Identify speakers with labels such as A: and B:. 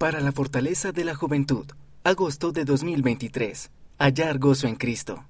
A: Para la fortaleza de la juventud, agosto de 2023. Hallar gozo en Cristo.